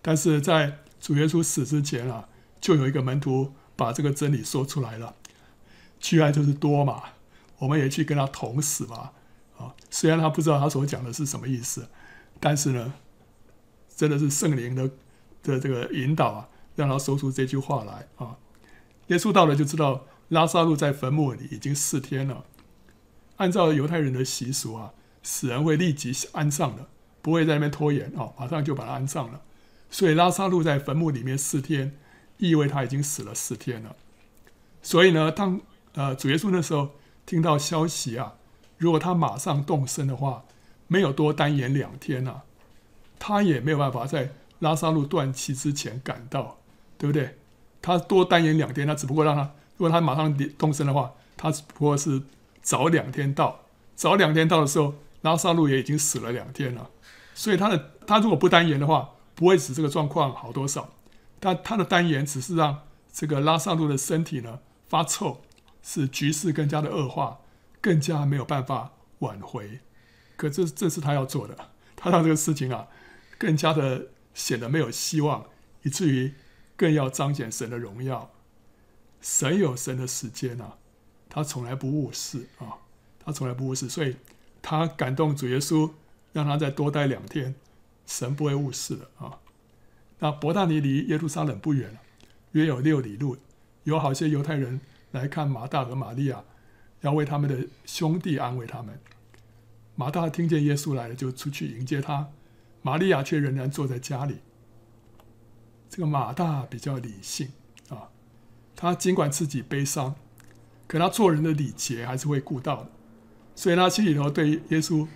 但是在主耶稣死之前啊，就有一个门徒把这个真理说出来了，居然就是多嘛。我们也去跟他同死吧。啊，虽然他不知道他所讲的是什么意思。但是呢，真的是圣灵的的这个引导啊，让他说出这句话来啊。耶稣到了就知道拉撒路在坟墓里已经四天了。按照犹太人的习俗啊，死人会立即安葬的，不会在那边拖延啊，马上就把他安葬了。所以拉撒路在坟墓里面四天，意味他已经死了四天了。所以呢，当呃主耶稣那时候听到消息啊，如果他马上动身的话。没有多耽延两天啊，他也没有办法在拉萨路断气之前赶到，对不对？他多耽延两天，他只不过让他，如果他马上动身的话，他只不过是早两天到，早两天到的时候，拉萨路也已经死了两天了。所以他的他如果不耽延的话，不会使这个状况好多少。但他的耽延只是让这个拉萨路的身体呢发臭，使局势更加的恶化，更加没有办法挽回。可这这是他要做的，他让这个事情啊更加的显得没有希望，以至于更要彰显神的荣耀。神有神的时间啊，他从来不误事啊，他从来不误事，所以他感动主耶稣，让他再多待两天，神不会误事的啊。那伯大尼离耶路撒冷不远了，约有六里路，有好些犹太人来看马大和玛利亚，要为他们的兄弟安慰他们。马大听见耶稣来了，就出去迎接他，玛利亚却仍然坐在家里。这个马大比较理性啊，他尽管自己悲伤，可他做人的礼节还是会顾到的，所以他心里头对耶稣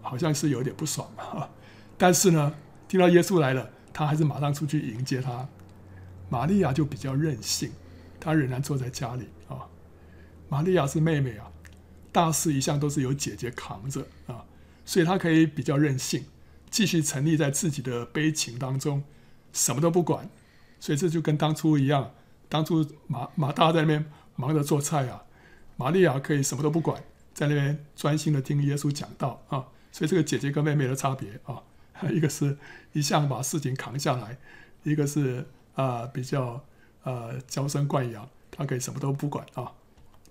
好像是有点不爽啊。但是呢，听到耶稣来了，他还是马上出去迎接他。玛利亚就比较任性，她仍然坐在家里。玛利亚是妹妹啊，大事一向都是由姐姐扛着啊，所以她可以比较任性，继续沉溺在自己的悲情当中。什么都不管，所以这就跟当初一样。当初马马大在那边忙着做菜啊，玛利亚可以什么都不管，在那边专心的听耶稣讲道啊。所以这个姐姐跟妹妹的差别啊，一个是一向把事情扛下来，一个是啊比较呃娇生惯养，她可以什么都不管啊。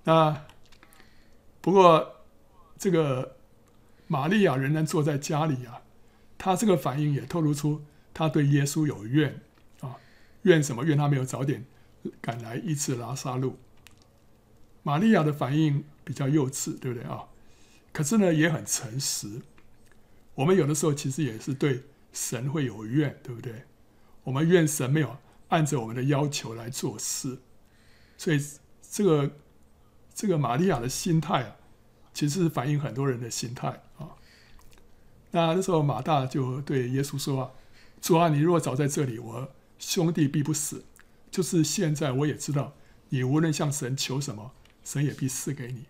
那不过这个玛利亚仍然坐在家里啊，她这个反应也透露出。他对耶稣有怨啊，怨什么？怨他没有早点赶来医治拉撒路。玛利亚的反应比较幼稚，对不对啊？可是呢，也很诚实。我们有的时候其实也是对神会有怨，对不对？我们怨神没有按着我们的要求来做事，所以这个这个玛利亚的心态啊，其实是反映很多人的心态啊。那那时候马大就对耶稣说啊。主啊，你若早在这里，我兄弟必不死。就是现在，我也知道，你无论向神求什么，神也必赐给你。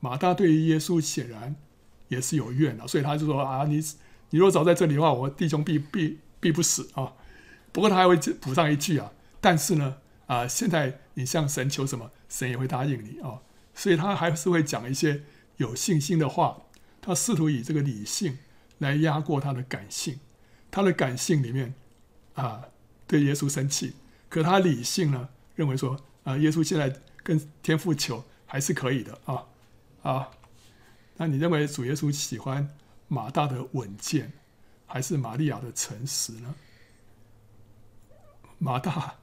马大对于耶稣显然也是有怨的，所以他就说啊，你你若早在这里的话，我弟兄必必必不死啊。不过他还会补上一句啊，但是呢啊，现在你向神求什么，神也会答应你啊。所以他还是会讲一些有信心的话，他试图以这个理性来压过他的感性。他的感性里面，啊，对耶稣生气，可他理性呢，认为说，啊，耶稣现在跟天父求还是可以的啊，啊，那你认为主耶稣喜欢马大的稳健，还是玛利亚的诚实呢？马大，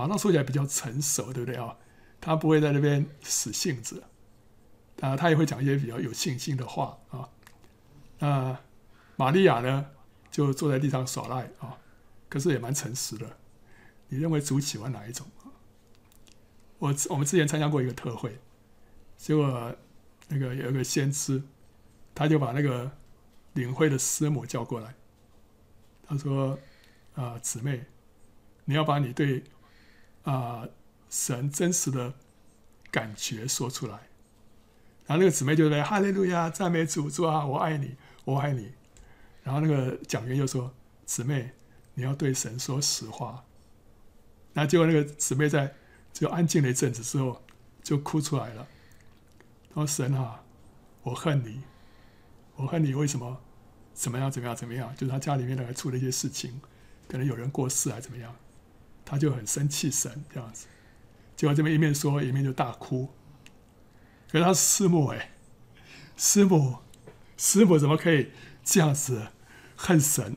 马上说起来比较成熟，对不对啊？他不会在那边死性子，啊，他也会讲一些比较有信心的话啊。那玛利亚呢？就坐在地上耍赖啊，可是也蛮诚实的。你认为主喜欢哪一种？我我们之前参加过一个特会，结果那个有一个先知，他就把那个领会的师母叫过来，他说：“啊，姊妹，你要把你对啊神真实的感觉说出来。”然后那个姊妹就说：“哈利路亚，赞美主，主啊，我爱你，我爱你。”然后那个讲员又说：“姊妹，你要对神说实话。”那结果那个姊妹在就安静了一阵子之后，就哭出来了。他说：“神啊，我恨你，我恨你，为什么？怎么样？怎么样？怎么样？就是他家里面还出了一些事情，可能有人过世还怎么样，他就很生气神这样子。结果这边一面说，一面就大哭。可是他师母哎，师母，师母怎么可以？”这样子恨神，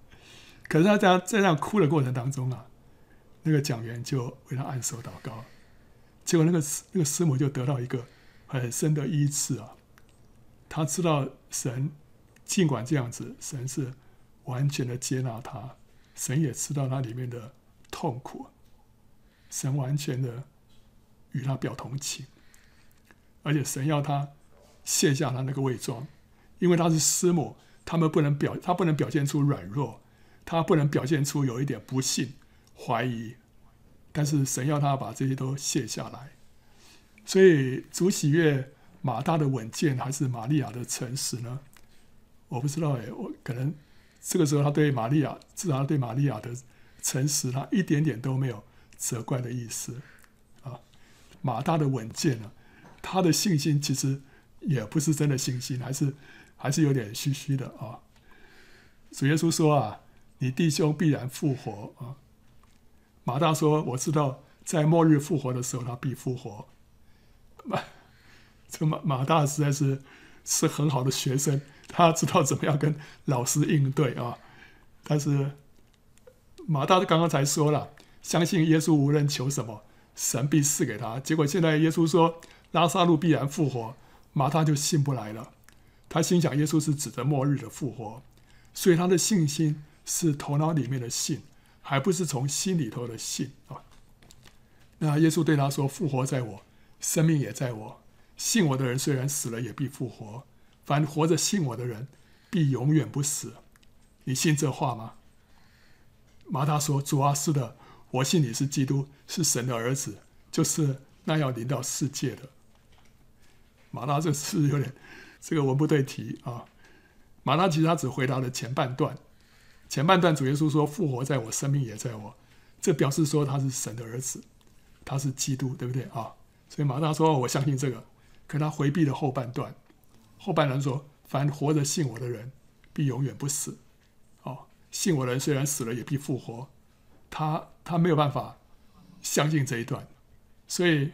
可是他在在这样哭的过程当中啊，那个讲员就为他按手祷告，结果那个那个师母就得到一个很深的医治啊。他知道神尽管这样子，神是完全的接纳他，神也知道他里面的痛苦，神完全的与他表同情，而且神要他卸下他那个伪装。因为他是师母，他们不能表，他不能表现出软弱，他不能表现出有一点不信、怀疑。但是神要他把这些都卸下来，所以主喜悦马大的稳健，还是玛利亚的诚实呢？我不知道哎，我可能这个时候他对玛利亚，至少他对玛利亚的诚实，他一点点都没有责怪的意思啊。马大的稳健呢，他的信心其实也不是真的信心，还是。还是有点虚虚的啊。主耶稣说啊，你弟兄必然复活啊。马大说，我知道在末日复活的时候，他必复活。马这个马马大实在是是很好的学生，他知道怎么样跟老师应对啊。但是马大刚刚才说了，相信耶稣无论求什么，神必赐给他。结果现在耶稣说拉撒路必然复活，马大就信不来了。他心想耶稣是指着末日的复活，所以他的信心是头脑里面的信，还不是从心里头的信啊。那耶稣对他说：“复活在我，生命也在我。信我的人虽然死了，也必复活。凡活着信我的人，必永远不死。你信这话吗？”马大说：“主啊，是的，我信你是基督，是神的儿子，就是那要临到世界的。”马大这是有点这个文不对题啊。马大其实他只回答了前半段，前半段主耶稣说：“复活在我，生命也在我。”这表示说他是神的儿子。他是基督，对不对啊？所以马大说：“我相信这个。”可他回避了后半段。后半段说：“凡活着信我的人，必永远不死。”信我的人虽然死了，也必复活。他他没有办法相信这一段，所以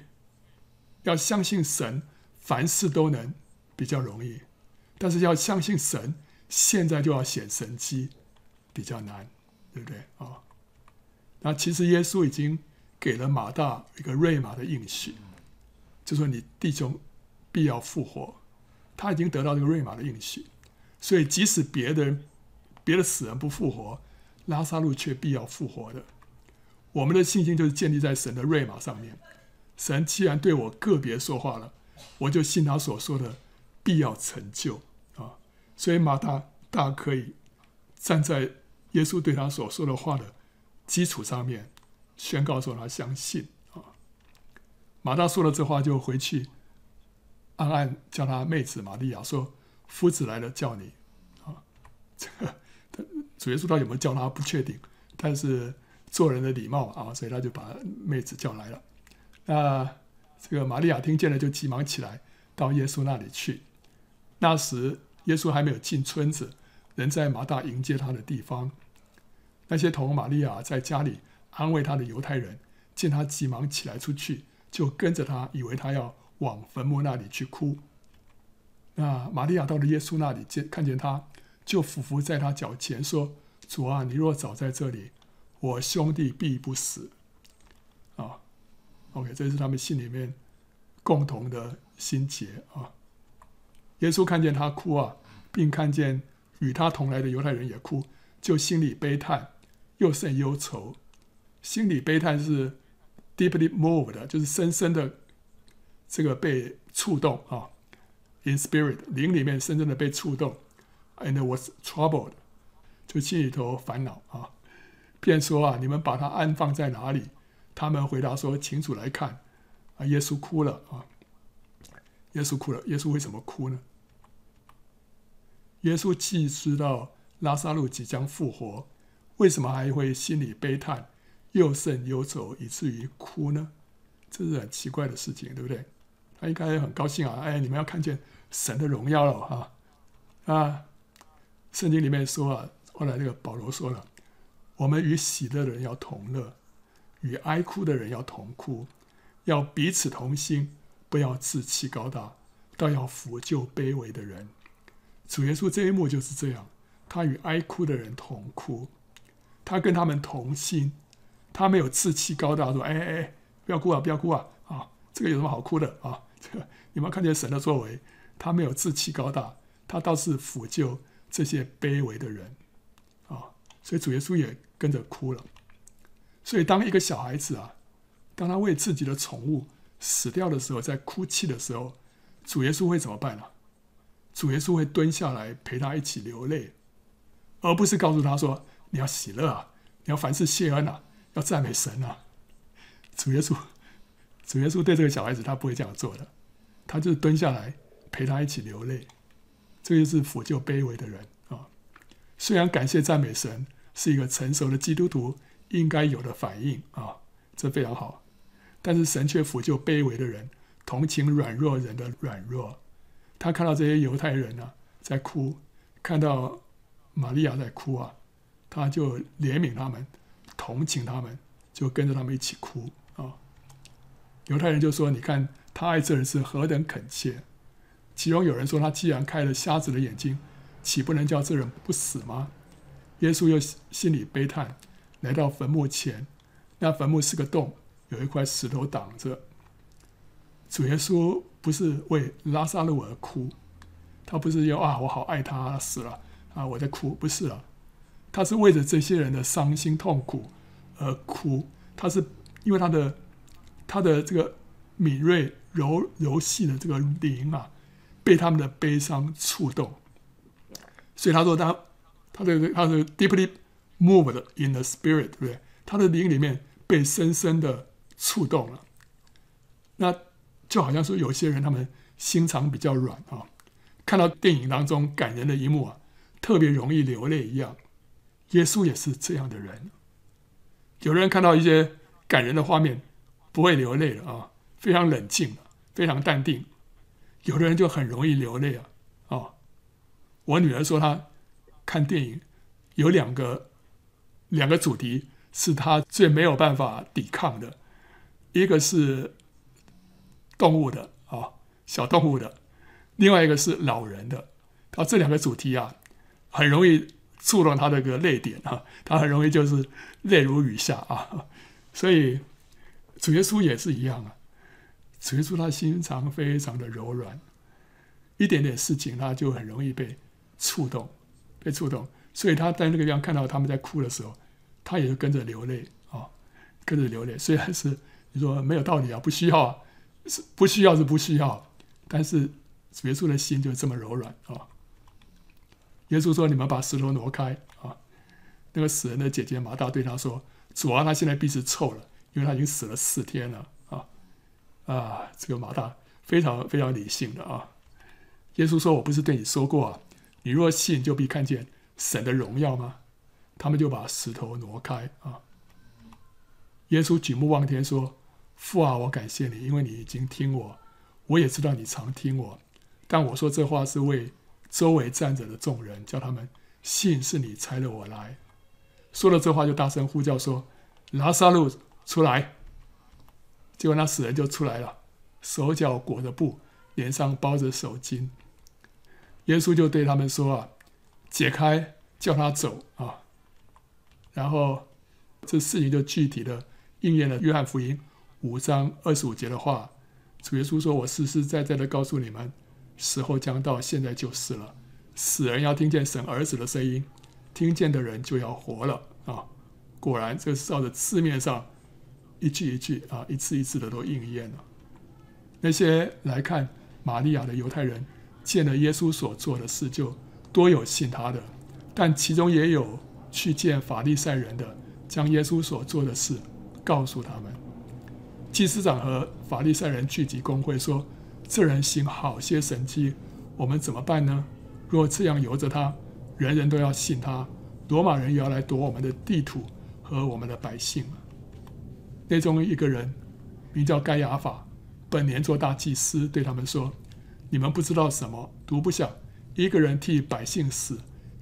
要相信神，凡事都能比较容易。但是要相信神，现在就要显神迹，比较难，对不对啊？那其实耶稣已经。给了马大一个瑞玛的应许，就说你弟兄必要复活。他已经得到这个瑞玛的应许，所以即使别的人、别的死人不复活，拉撒路却必要复活的。我们的信心就是建立在神的瑞玛上面。神既然对我个别说话了，我就信他所说的必要成就啊。所以马大大可以站在耶稣对他所说的话的基础上面。宣告说他相信啊，马大说了这话就回去，暗暗叫他妹子玛利亚说：“夫子来了，叫你。”啊，这 个主耶稣到底有没有叫他不确定，但是做人的礼貌啊，所以他就把妹子叫来了。那这个玛利亚听见了，就急忙起来到耶稣那里去。那时耶稣还没有进村子，人在马大迎接他的地方。那些同玛利亚在家里。安慰他的犹太人见他急忙起来出去，就跟着他，以为他要往坟墓那里去哭。那玛利亚到了耶稣那里，见看见他，就俯伏在他脚前说：“主啊，你若早在这里，我兄弟必不死。”啊，OK，这是他们心里面共同的心结啊。耶稣看见他哭啊，并看见与他同来的犹太人也哭，就心里悲叹，又甚忧愁。心里悲叹是 deeply moved，就是深深的这个被触动啊，in spirit 灵里面深深的被触动，and was troubled，就心里头烦恼啊，便说啊，你们把他安放在哪里？他们回答说，请主来看。啊，耶稣哭了啊，耶稣哭了。耶稣为什么哭呢？耶稣既知道拉撒路即将复活，为什么还会心里悲叹？又甚忧愁，以至于哭呢？这是很奇怪的事情，对不对？他应该很高兴啊！哎，你们要看见神的荣耀了哈！啊，圣经里面说啊，后来那个保罗说了，我们与喜乐的人要同乐，与哀哭的人要同哭，要彼此同心，不要自欺高大，倒要扶救卑微的人。主耶稣这一幕就是这样，他与哀哭的人同哭，他跟他们同心。他没有志气高大，说：“哎哎哎，不要哭啊，不要哭啊！啊，这个有什么好哭的啊？这 个你们看见神的作为，他没有志气高大，他倒是抚救这些卑微的人啊。所以主耶稣也跟着哭了。所以当一个小孩子啊，当他为自己的宠物死掉的时候，在哭泣的时候，主耶稣会怎么办呢？主耶稣会蹲下来陪他一起流泪，而不是告诉他说：你要喜乐啊，你要凡事谢恩啊。”要赞美神啊！主耶稣，主耶稣对这个小孩子，他不会这样做的，他就是蹲下来陪他一起流泪，这就是抚救卑微的人啊。虽然感谢赞美神是一个成熟的基督徒应该有的反应啊，这非常好，但是神却抚救卑微的人，同情软弱人的软弱。他看到这些犹太人呢、啊、在哭，看到玛利亚在哭啊，他就怜悯他们。同情他们，就跟着他们一起哭啊！犹太人就说：“你看他爱这人是何等恳切。”其中有人说：“他既然开了瞎子的眼睛，岂不能叫这人不死吗？”耶稣又心里悲叹，来到坟墓前，那坟墓是个洞，有一块石头挡着。主耶稣不是为拉撒路而哭，他不是要啊，我好爱他，死了啊，我在哭，不是啊，他是为着这些人的伤心痛苦而哭。他是因为他的他的这个敏锐柔柔细的这个灵啊。被他们的悲伤触动，所以他说他他的他是 deeply moved in the spirit，对不对？他的灵里面被深深的触动了。那就好像说有些人他们心肠比较软啊，看到电影当中感人的一幕啊，特别容易流泪一样。耶稣也是这样的人。有人看到一些感人的画面不会流泪了啊，非常冷静，非常淡定。有的人就很容易流泪啊！哦，我女儿说她看电影有两个两个主题是她最没有办法抵抗的，一个是动物的啊、小动物的，另外一个是老人的。她这两个主题啊，很容易触动她的个泪点啊，她很容易就是泪如雨下啊。所以主耶稣也是一样啊。所以说他心肠非常的柔软，一点点事情他就很容易被触动，被触动。所以他在那个地方看到他们在哭的时候，他也就跟着流泪啊，跟着流泪。虽然是你说没有道理啊，不需要啊，是不需要是不需要，但是主耶稣的心就这么柔软啊。耶稣说：“你们把石头挪开啊！”那个死人的姐姐马大对他说：“主啊，他现在鼻子臭了，因为他已经死了四天了。”啊，这个马大非常非常理性的啊。耶稣说：“我不是对你说过啊，你若信，就必看见神的荣耀吗？”他们就把石头挪开啊。耶稣举目望天说：“父啊，我感谢你，因为你已经听我，我也知道你常听我。但我说这话是为周围站着的众人，叫他们信是你差了我来。”说了这话，就大声呼叫说：“拉撒路出来！”结果那死人就出来了，手脚裹着布，脸上包着手巾。耶稣就对他们说：“啊，解开，叫他走啊！”然后这事情就具体的应验了约翰福音五章二十五节的话。主耶稣说：“我实实在在的告诉你们，时候将到，现在就是了。死人要听见神儿子的声音，听见的人就要活了啊！”果然，这是照着字面上。一句一句啊，一次一次的都应验了。那些来看玛利亚的犹太人，见了耶稣所做的事，就多有信他的；但其中也有去见法利赛人的，将耶稣所做的事告诉他们。祭司长和法利赛人聚集公会，说：“这人行好些神迹，我们怎么办呢？若这样由着他，人人都要信他，罗马人也要来夺我们的地土和我们的百姓。”内中一个人名叫盖亚法，本年做大祭司，对他们说：“你们不知道什么，独不想一个人替百姓死，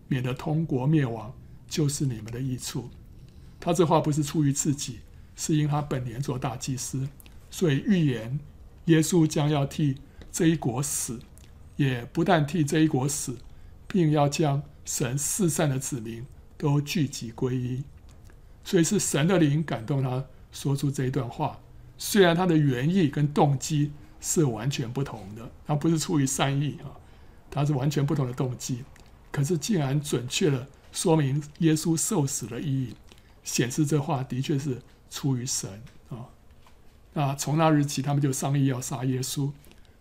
免得通国灭亡，就是你们的益处。”他这话不是出于自己，是因他本年做大祭司，所以预言耶稣将要替这一国死，也不但替这一国死，并要将神四散的子民都聚集归一。所以是神的灵感动他。说出这一段话，虽然他的原意跟动机是完全不同的，他不是出于善意啊，他是完全不同的动机，可是竟然准确的说明耶稣受死的意义，显示这话的确是出于神啊。那从那日起，他们就商议要杀耶稣，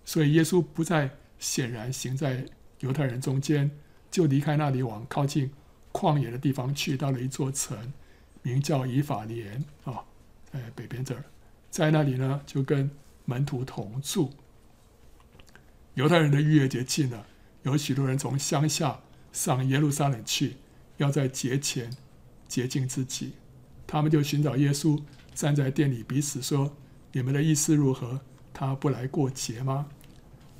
所以耶稣不再显然行在犹太人中间，就离开那里，往靠近旷野的地方去，到了一座城，名叫以法莲啊。在北边这儿，在那里呢，就跟门徒同住。犹太人的逾越节近了，有许多人从乡下上耶路撒冷去，要在节前洁净自己。他们就寻找耶稣，站在店里，彼此说：“你们的意思如何？他不来过节吗？”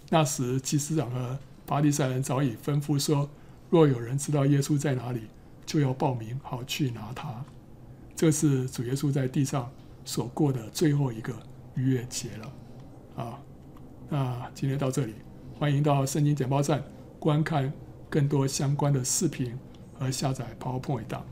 那时祭司长和法利赛人早已吩咐说：“若有人知道耶稣在哪里，就要报名，好去拿他。”这是主耶稣在地上所过的最后一个逾越节了啊。那今天到这里，欢迎到圣经简报站观看更多相关的视频和下载 PowerPoint 档。